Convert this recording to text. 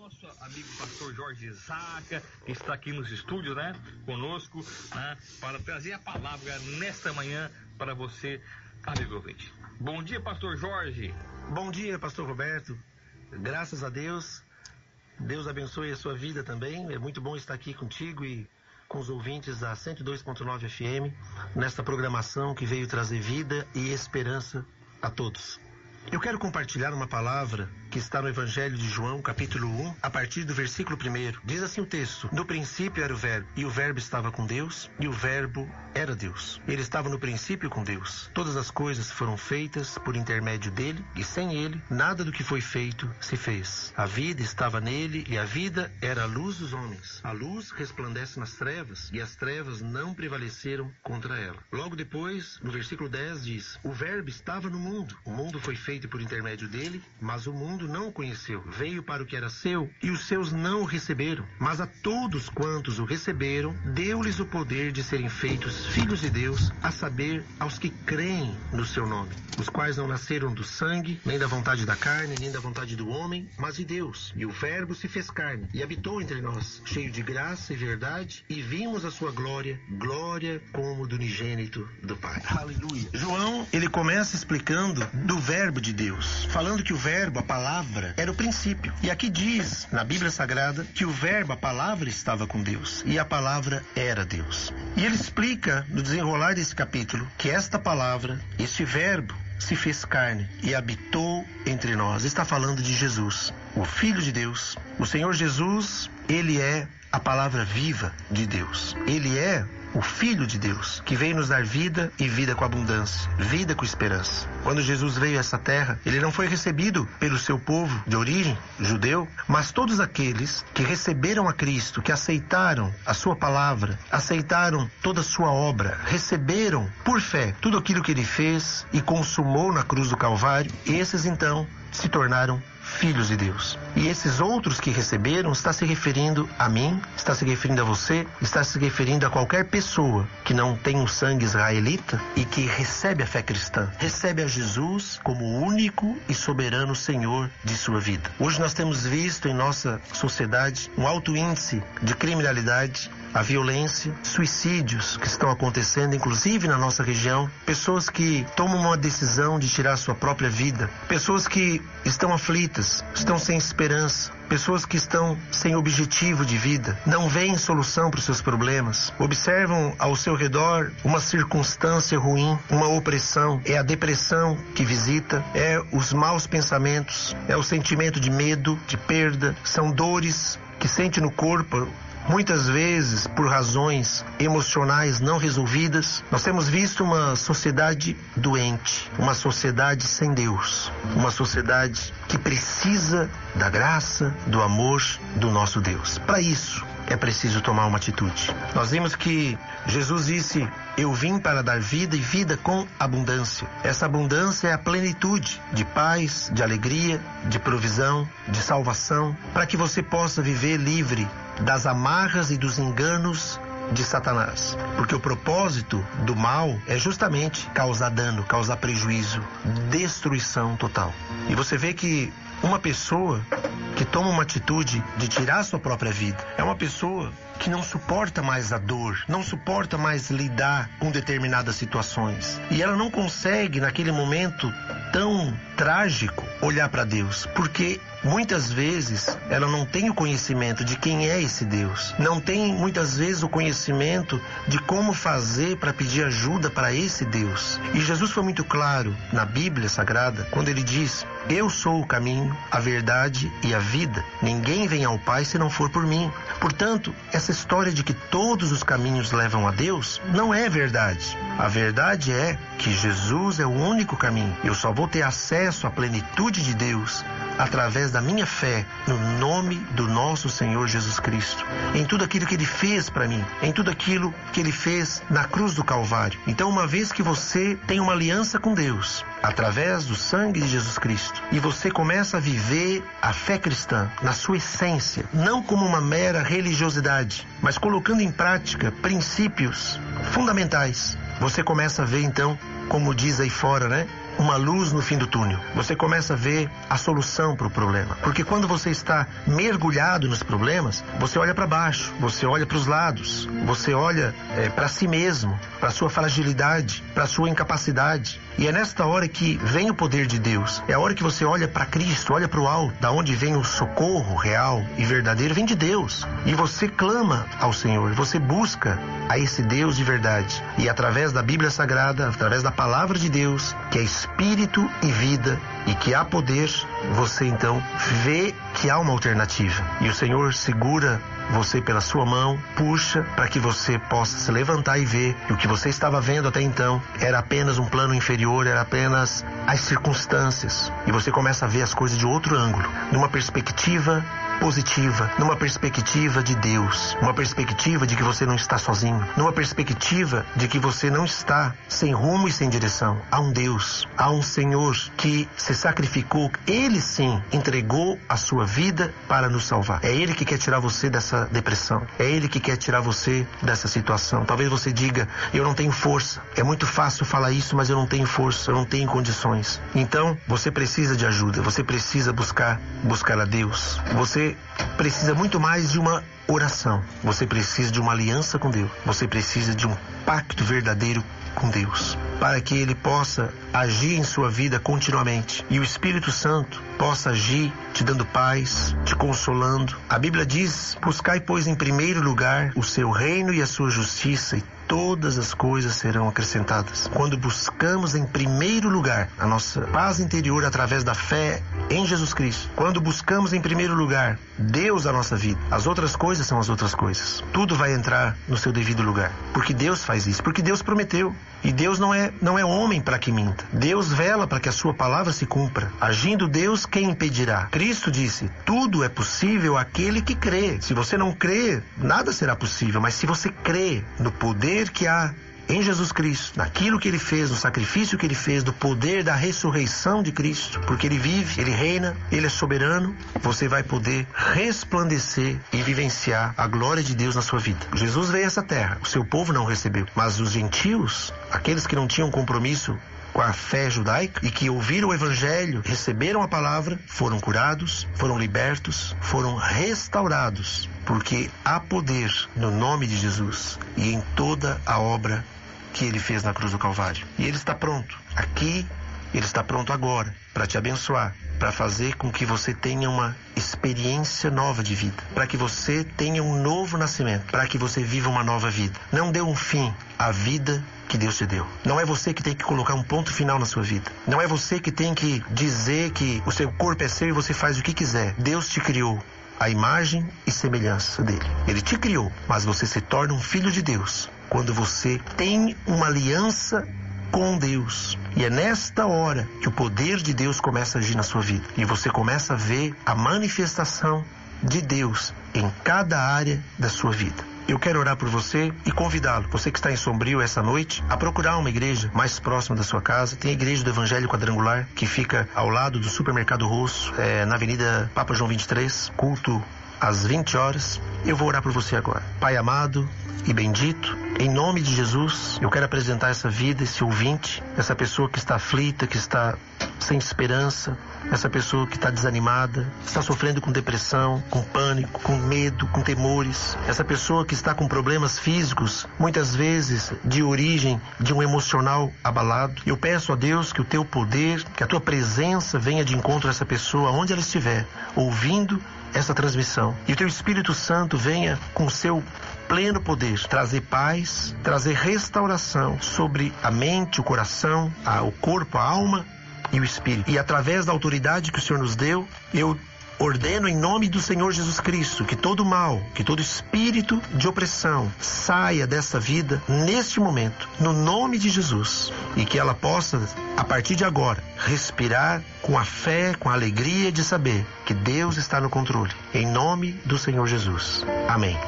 nosso amigo pastor Jorge Zaca, que está aqui nos estúdios, né? Conosco, né? Para trazer a palavra nesta manhã para você, amigo ouvinte. Bom dia, pastor Jorge. Bom dia, pastor Roberto. Graças a Deus. Deus abençoe a sua vida também. É muito bom estar aqui contigo e com os ouvintes da 102.9 FM, nesta programação que veio trazer vida e esperança a todos. Eu quero compartilhar uma palavra que está no Evangelho de João, capítulo 1, a partir do versículo 1. Diz assim o texto: No princípio era o Verbo, e o Verbo estava com Deus, e o Verbo era Deus. Ele estava no princípio com Deus. Todas as coisas foram feitas por intermédio dele, e sem ele, nada do que foi feito se fez. A vida estava nele, e a vida era a luz dos homens. A luz resplandece nas trevas, e as trevas não prevaleceram contra ela. Logo depois, no versículo 10 diz: O Verbo estava no mundo. O mundo foi feito por intermédio dele, mas o mundo não o conheceu. Veio para o que era seu, e os seus não o receberam. Mas a todos quantos o receberam, deu-lhes o poder de serem feitos filhos de Deus, a saber, aos que creem no seu nome, os quais não nasceram do sangue, nem da vontade da carne, nem da vontade do homem, mas de Deus. E o Verbo se fez carne e habitou entre nós, cheio de graça e verdade, e vimos a sua glória, glória como do unigênito do Pai. Aleluia. João, ele começa explicando do Verbo de Deus, falando que o Verbo, a palavra, era o princípio. E aqui diz, na Bíblia Sagrada, que o Verbo, a palavra, estava com Deus e a palavra era Deus. E ele explica no desenrolar desse capítulo que esta palavra, este Verbo, se fez carne e habitou entre nós. Está falando de Jesus, o Filho de Deus. O Senhor Jesus, ele é a palavra viva de Deus. Ele é o Filho de Deus, que veio nos dar vida e vida com abundância, vida com esperança. Quando Jesus veio a essa terra, ele não foi recebido pelo seu povo de origem judeu, mas todos aqueles que receberam a Cristo, que aceitaram a sua palavra, aceitaram toda a sua obra, receberam por fé tudo aquilo que ele fez e consumou na cruz do Calvário, esses então se tornaram filhos de Deus. E esses outros que receberam está se referindo a mim, está se referindo a você, está se referindo a qualquer pessoa que não tem o sangue israelita e que recebe a fé cristã, recebe a Jesus como único e soberano Senhor de sua vida. Hoje nós temos visto em nossa sociedade um alto índice de criminalidade, a violência, suicídios que estão acontecendo, inclusive na nossa região, pessoas que tomam uma decisão de tirar sua própria vida, pessoas que estão aflitas, estão sem esperança, pessoas que estão sem objetivo de vida, não veem solução para os seus problemas, observam ao seu redor uma circunstância ruim, uma opressão, é a depressão que visita, é os maus pensamentos, é o sentimento de medo, de perda, são dores que sente no corpo Muitas vezes, por razões emocionais não resolvidas, nós temos visto uma sociedade doente, uma sociedade sem Deus, uma sociedade que precisa da graça, do amor do nosso Deus. Para isso, é preciso tomar uma atitude. Nós vimos que Jesus disse: Eu vim para dar vida e vida com abundância. Essa abundância é a plenitude de paz, de alegria, de provisão, de salvação, para que você possa viver livre das amarras e dos enganos de Satanás. Porque o propósito do mal é justamente causar dano, causar prejuízo, destruição total. E você vê que uma pessoa que toma uma atitude de tirar sua própria vida é uma pessoa que não suporta mais a dor, não suporta mais lidar com determinadas situações. E ela não consegue, naquele momento tão trágico, olhar para Deus, porque Muitas vezes ela não tem o conhecimento de quem é esse Deus, não tem muitas vezes o conhecimento de como fazer para pedir ajuda para esse Deus. E Jesus foi muito claro na Bíblia Sagrada quando ele diz: Eu sou o caminho, a verdade e a vida. Ninguém vem ao Pai se não for por mim. Portanto, essa história de que todos os caminhos levam a Deus não é verdade. A verdade é que Jesus é o único caminho. Eu só vou ter acesso à plenitude de Deus através da minha fé no nome do nosso Senhor Jesus Cristo, em tudo aquilo que ele fez para mim, em tudo aquilo que ele fez na cruz do Calvário. Então, uma vez que você tem uma aliança com Deus, através do sangue de Jesus Cristo, e você começa a viver a fé cristã na sua essência, não como uma mera religiosidade, mas colocando em prática princípios fundamentais, você começa a ver então como diz aí fora, né? Uma luz no fim do túnel. Você começa a ver a solução para o problema. Porque quando você está mergulhado nos problemas, você olha para baixo, você olha para os lados, você olha é, para si mesmo, para sua fragilidade, para sua incapacidade. E é nesta hora que vem o poder de Deus. É a hora que você olha para Cristo, olha para o alto, da onde vem o socorro real e verdadeiro, vem de Deus. E você clama ao Senhor, você busca a esse Deus de verdade. E através da Bíblia Sagrada, através da palavra de Deus, que é espírito e vida e que há poder, você então vê que há uma alternativa. E o Senhor segura você pela sua mão, puxa para que você possa se levantar e ver o que você estava vendo até então era apenas um plano inferior, era apenas as circunstâncias. E você começa a ver as coisas de outro ângulo, numa perspectiva positiva, numa perspectiva de Deus, uma perspectiva de que você não está sozinho, numa perspectiva de que você não está sem rumo e sem direção. Há um Deus, há um Senhor que se sacrificou, ele sim entregou a sua vida para nos salvar. É ele que quer tirar você dessa depressão, é ele que quer tirar você dessa situação. Talvez você diga: "Eu não tenho força". É muito fácil falar isso, mas eu não tenho força, eu não tenho condições. Então, você precisa de ajuda, você precisa buscar buscar a Deus. Você precisa muito mais de uma oração. Você precisa de uma aliança com Deus. Você precisa de um pacto verdadeiro com Deus, para que ele possa agir em sua vida continuamente e o Espírito Santo possa agir te dando paz, te consolando. A Bíblia diz: "Buscai pois em primeiro lugar o seu reino e a sua justiça e todas as coisas serão acrescentadas. Quando buscamos em primeiro lugar a nossa paz interior através da fé em Jesus Cristo, quando buscamos em primeiro lugar Deus na nossa vida, as outras coisas são as outras coisas. Tudo vai entrar no seu devido lugar, porque Deus faz isso, porque Deus prometeu. E Deus não é não é homem para que minta. Deus vela para que a sua palavra se cumpra. Agindo Deus, quem impedirá? Cristo disse: "Tudo é possível àquele que crê". Se você não crê, nada será possível, mas se você crê no poder que há em Jesus Cristo, naquilo que ele fez, no sacrifício que ele fez, do poder da ressurreição de Cristo, porque ele vive, ele reina, ele é soberano, você vai poder resplandecer e vivenciar a glória de Deus na sua vida. Jesus veio a essa terra, o seu povo não recebeu, mas os gentios, aqueles que não tinham compromisso com a fé judaica e que ouviram o evangelho, receberam a palavra, foram curados, foram libertos, foram restaurados, porque há poder no nome de Jesus e em toda a obra que ele fez na cruz do Calvário. E ele está pronto. Aqui, ele está pronto agora para te abençoar, para fazer com que você tenha uma experiência nova de vida, para que você tenha um novo nascimento, para que você viva uma nova vida. Não dê um fim à vida que Deus te deu. Não é você que tem que colocar um ponto final na sua vida. Não é você que tem que dizer que o seu corpo é seu e você faz o que quiser. Deus te criou a imagem e semelhança dele. Ele te criou, mas você se torna um filho de Deus quando você tem uma aliança com Deus. E é nesta hora que o poder de Deus começa a agir na sua vida. E você começa a ver a manifestação de Deus em cada área da sua vida. Eu quero orar por você e convidá-lo, você que está em Sombrio essa noite, a procurar uma igreja mais próxima da sua casa. Tem a igreja do Evangelho Quadrangular, que fica ao lado do Supermercado Rosso, é, na Avenida Papa João 23, culto às 20 horas. Eu vou orar por você agora. Pai amado e bendito, em nome de Jesus, eu quero apresentar essa vida, esse ouvinte, essa pessoa que está aflita, que está sem esperança, essa pessoa que está desanimada, está sofrendo com depressão, com pânico, com medo, com temores, essa pessoa que está com problemas físicos, muitas vezes de origem de um emocional abalado. Eu peço a Deus que o teu poder, que a tua presença venha de encontro a essa pessoa, onde ela estiver, ouvindo essa transmissão. E o teu Espírito Santo venha com o seu pleno poder trazer paz, trazer restauração sobre a mente, o coração, a, o corpo, a alma e o espírito. E através da autoridade que o Senhor nos deu, eu ordeno em nome do Senhor Jesus Cristo que todo mal, que todo espírito de opressão saia dessa vida neste momento, no nome de Jesus, e que ela possa, a partir de agora, respirar com a fé, com a alegria de saber que Deus está no controle. Em nome do Senhor Jesus. Amém.